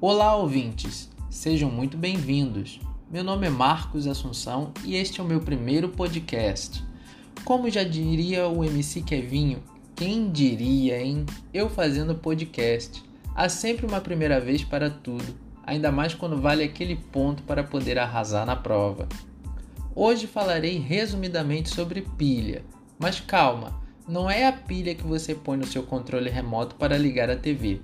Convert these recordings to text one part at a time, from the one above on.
Olá, ouvintes! Sejam muito bem-vindos. Meu nome é Marcos Assunção e este é o meu primeiro podcast. Como já diria o MC Kevinho, quem diria, hein? Eu fazendo podcast. Há sempre uma primeira vez para tudo, ainda mais quando vale aquele ponto para poder arrasar na prova. Hoje falarei resumidamente sobre pilha, mas calma, não é a pilha que você põe no seu controle remoto para ligar a TV.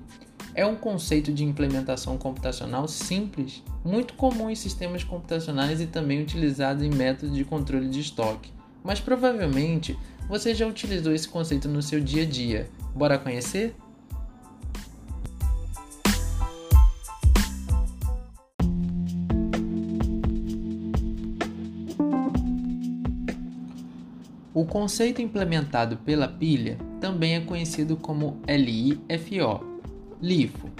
É um conceito de implementação computacional simples, muito comum em sistemas computacionais e também utilizado em métodos de controle de estoque. Mas provavelmente você já utilizou esse conceito no seu dia a dia. Bora conhecer? O conceito implementado pela pilha também é conhecido como LIFO, LIFO,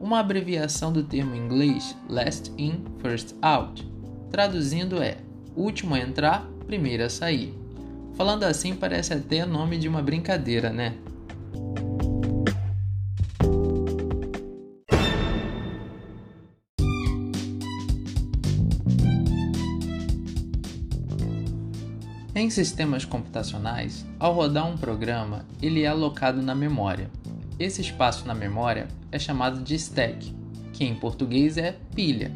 uma abreviação do termo inglês Last In, First Out. Traduzindo é último a entrar, primeiro a sair. Falando assim parece até nome de uma brincadeira, né? Em sistemas computacionais, ao rodar um programa, ele é alocado na memória. Esse espaço na memória é chamado de stack, que em português é pilha,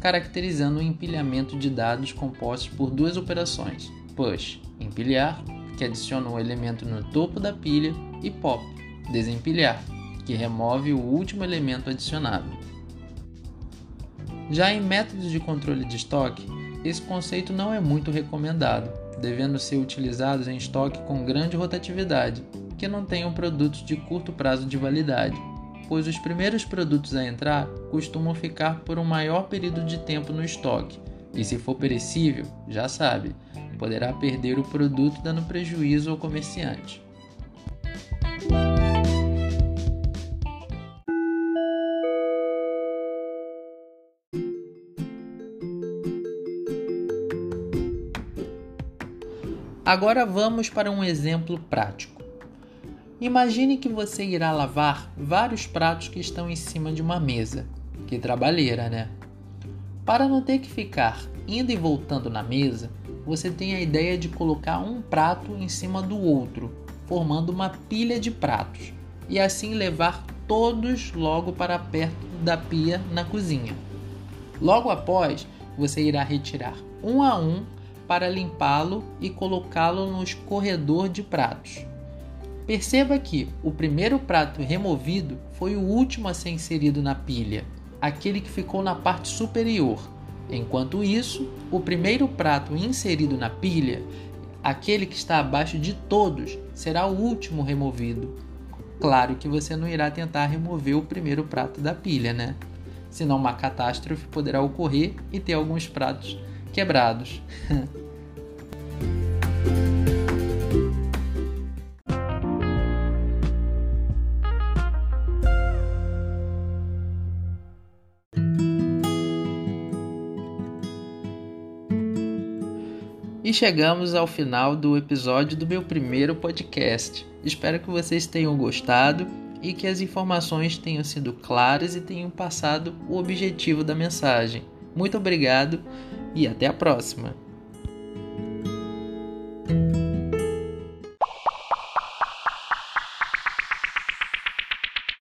caracterizando o empilhamento de dados compostos por duas operações: push, empilhar, que adiciona um elemento no topo da pilha, e pop, desempilhar, que remove o último elemento adicionado. Já em métodos de controle de estoque, esse conceito não é muito recomendado, devendo ser utilizados em estoque com grande rotatividade, que não tenham produtos de curto prazo de validade, pois os primeiros produtos a entrar costumam ficar por um maior período de tempo no estoque, e se for perecível, já sabe, poderá perder o produto dando prejuízo ao comerciante. Agora vamos para um exemplo prático. Imagine que você irá lavar vários pratos que estão em cima de uma mesa. Que trabalheira, né? Para não ter que ficar indo e voltando na mesa, você tem a ideia de colocar um prato em cima do outro, formando uma pilha de pratos, e assim levar todos logo para perto da pia na cozinha. Logo após, você irá retirar um a um para limpá-lo e colocá-lo no escorredor de pratos. Perceba que o primeiro prato removido foi o último a ser inserido na pilha, aquele que ficou na parte superior. Enquanto isso, o primeiro prato inserido na pilha, aquele que está abaixo de todos, será o último removido. Claro que você não irá tentar remover o primeiro prato da pilha, né? Senão uma catástrofe poderá ocorrer e ter alguns pratos quebrados. E chegamos ao final do episódio do meu primeiro podcast. Espero que vocês tenham gostado e que as informações tenham sido claras e tenham passado o objetivo da mensagem. Muito obrigado e até a próxima!